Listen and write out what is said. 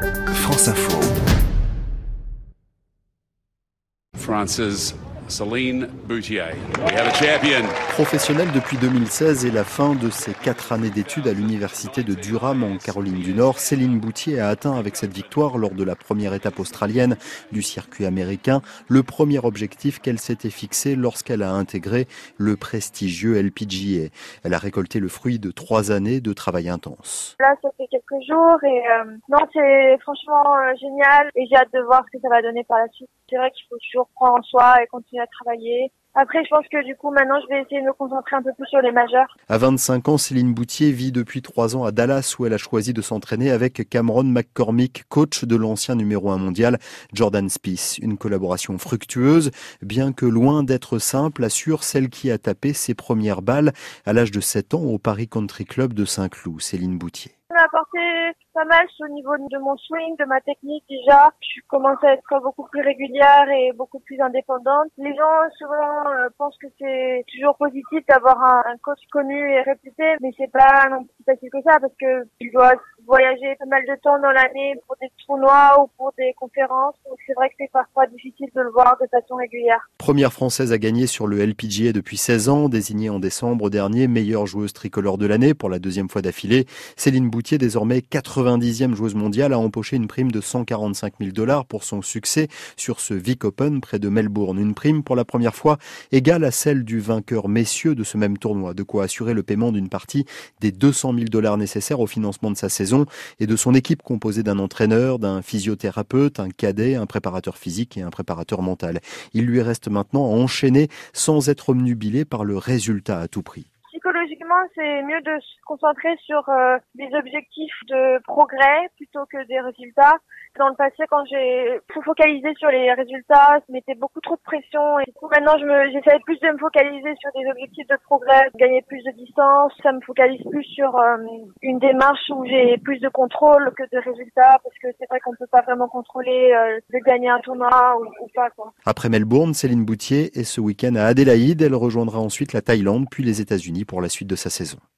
France Info. France's Céline Boutier. We have a champion. Professionnelle depuis 2016 et la fin de ses quatre années d'études à l'université de Durham en Caroline du Nord, Céline Boutier a atteint avec cette victoire lors de la première étape australienne du circuit américain le premier objectif qu'elle s'était fixé lorsqu'elle a intégré le prestigieux LPGA. Elle a récolté le fruit de trois années de travail intense. Là, ça fait quelques jours et euh, non, c'est franchement euh, génial et j'ai hâte de voir ce que ça va donner par la suite. C'est vrai qu'il faut toujours prendre en soi et continuer à travailler. Après, je pense que du coup, maintenant, je vais essayer de me concentrer un peu plus sur les majeurs. À 25 ans, Céline Boutier vit depuis trois ans à Dallas où elle a choisi de s'entraîner avec Cameron McCormick, coach de l'ancien numéro un mondial Jordan Spieth. Une collaboration fructueuse, bien que loin d'être simple, assure celle qui a tapé ses premières balles à l'âge de 7 ans au Paris Country Club de Saint-Cloud, Céline Boutier m'a apporté pas mal au niveau de mon swing, de ma technique déjà. Je commence à être beaucoup plus régulière et beaucoup plus indépendante. Les gens souvent euh, pensent que c'est toujours positif d'avoir un, un, coach connu et réputé, mais c'est pas non plus facile que ça parce que tu dois voyager pas mal de temps dans l'année pour des tournois ou pour des conférences. Donc c'est vrai que c'est parfois difficile de le voir de façon régulière. Première française à gagner sur le LPGA depuis 16 ans, désignée en décembre dernier meilleure joueuse tricolore de l'année pour la deuxième fois d'affilée. Céline Boutier, désormais 90e joueuse mondiale, a empoché une prime de 145 000 dollars pour son succès sur ce Vic Open près de Melbourne. Une prime pour la première fois égale à celle du vainqueur messieurs de ce même tournoi. De quoi assurer le paiement d'une partie des 200 000 dollars nécessaires au financement de sa saison et de son équipe composée d'un entraîneur, d'un physiothérapeute, un cadet, un préparateur physique et un préparateur mental. Il lui reste maintenant à enchaîner sans être omnubilé par le résultat à tout prix psychologiquement, c'est mieux de se concentrer sur euh, des objectifs de progrès plutôt que des résultats. Dans le passé, quand j'ai focalisé sur les résultats, je mettais beaucoup trop de pression. Et maintenant, j'essaie plus de me focaliser sur des objectifs de progrès, gagner plus de distance. Ça me focalise plus sur euh, une démarche où j'ai plus de contrôle que de résultats, parce que c'est vrai qu'on peut pas vraiment contrôler euh, de gagner un tournoi ou, ou pas. Quoi. Après Melbourne, Céline Boutier est ce week-end à Adélaïde. Elle rejoindra ensuite la Thaïlande, puis les États-Unis pour la suite de sa saison.